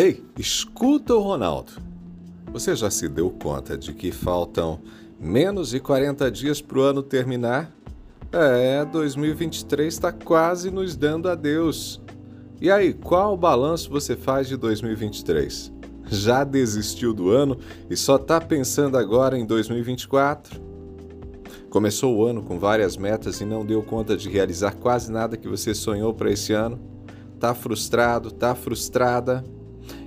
Ei, escuta o Ronaldo. Você já se deu conta de que faltam menos de 40 dias para o ano terminar? É, 2023 está quase nos dando adeus. E aí, qual balanço você faz de 2023? Já desistiu do ano e só está pensando agora em 2024? Começou o ano com várias metas e não deu conta de realizar quase nada que você sonhou para esse ano? Tá frustrado? Tá frustrada?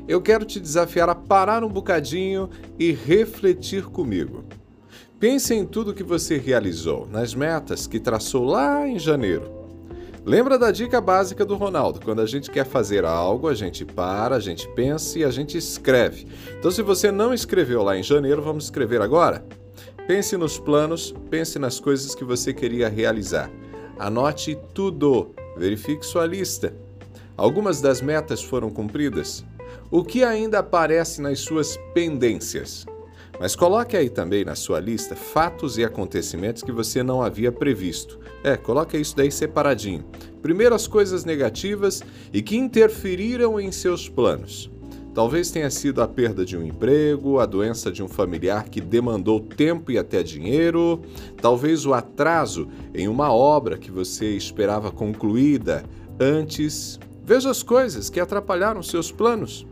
Eu quero te desafiar a parar um bocadinho e refletir comigo. Pense em tudo que você realizou, nas metas que traçou lá em janeiro. Lembra da dica básica do Ronaldo? Quando a gente quer fazer algo, a gente para, a gente pensa e a gente escreve. Então, se você não escreveu lá em janeiro, vamos escrever agora? Pense nos planos, pense nas coisas que você queria realizar. Anote tudo, verifique sua lista. Algumas das metas foram cumpridas? O que ainda aparece nas suas pendências. Mas coloque aí também na sua lista fatos e acontecimentos que você não havia previsto. É, coloque isso daí separadinho. Primeiro as coisas negativas e que interferiram em seus planos. Talvez tenha sido a perda de um emprego, a doença de um familiar que demandou tempo e até dinheiro, talvez o atraso em uma obra que você esperava concluída antes. Veja as coisas que atrapalharam seus planos.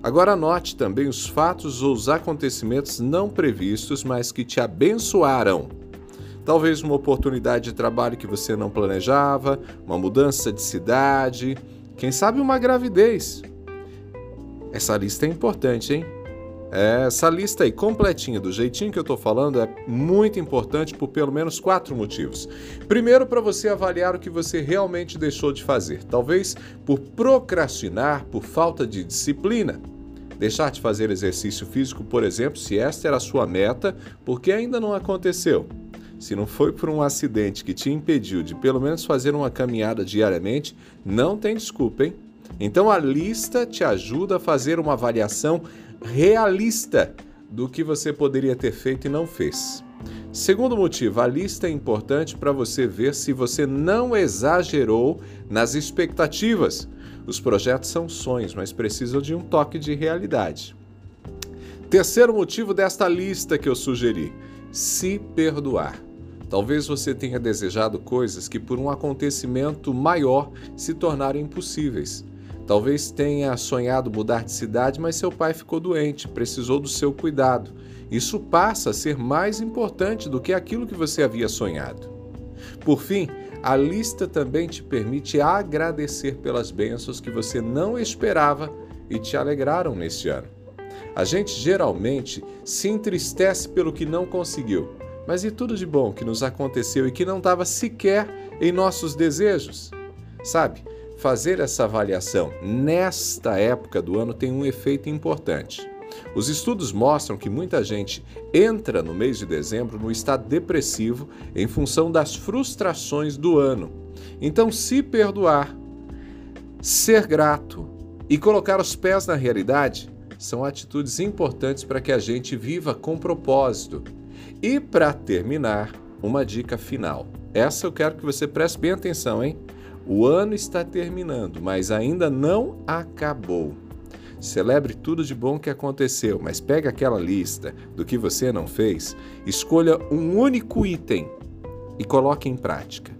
Agora anote também os fatos ou os acontecimentos não previstos, mas que te abençoaram. Talvez uma oportunidade de trabalho que você não planejava, uma mudança de cidade, quem sabe uma gravidez. Essa lista é importante, hein? Essa lista aí completinha, do jeitinho que eu estou falando, é muito importante por pelo menos quatro motivos. Primeiro, para você avaliar o que você realmente deixou de fazer, talvez por procrastinar, por falta de disciplina. Deixar de fazer exercício físico, por exemplo, se esta era a sua meta, porque ainda não aconteceu. Se não foi por um acidente que te impediu de pelo menos fazer uma caminhada diariamente, não tem desculpa, hein? Então a lista te ajuda a fazer uma avaliação realista do que você poderia ter feito e não fez. Segundo motivo, a lista é importante para você ver se você não exagerou nas expectativas. Os projetos são sonhos, mas precisam de um toque de realidade. Terceiro motivo desta lista que eu sugeri: se perdoar. Talvez você tenha desejado coisas que, por um acontecimento maior, se tornaram impossíveis. Talvez tenha sonhado mudar de cidade, mas seu pai ficou doente, precisou do seu cuidado. Isso passa a ser mais importante do que aquilo que você havia sonhado. Por fim, a lista também te permite agradecer pelas bênçãos que você não esperava e te alegraram neste ano. A gente geralmente se entristece pelo que não conseguiu, mas e tudo de bom que nos aconteceu e que não estava sequer em nossos desejos? Sabe, fazer essa avaliação nesta época do ano tem um efeito importante. Os estudos mostram que muita gente entra no mês de dezembro no estado depressivo em função das frustrações do ano. Então, se perdoar, ser grato e colocar os pés na realidade são atitudes importantes para que a gente viva com propósito. E para terminar, uma dica final. Essa eu quero que você preste bem atenção, hein? O ano está terminando, mas ainda não acabou. Celebre tudo de bom que aconteceu, mas pegue aquela lista do que você não fez, escolha um único item e coloque em prática.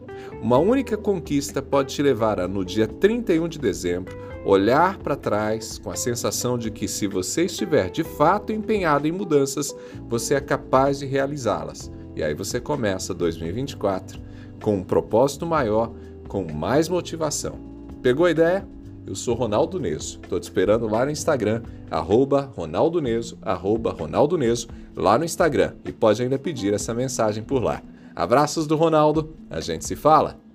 Uma única conquista pode te levar a, no dia 31 de dezembro, olhar para trás com a sensação de que, se você estiver de fato empenhado em mudanças, você é capaz de realizá-las. E aí você começa 2024 com um propósito maior, com mais motivação. Pegou a ideia? Eu sou Ronaldo Neso. Estou te esperando lá no Instagram, arroba Ronaldo Neso, arroba Ronaldo Neso, lá no Instagram. E pode ainda pedir essa mensagem por lá. Abraços do Ronaldo, a gente se fala!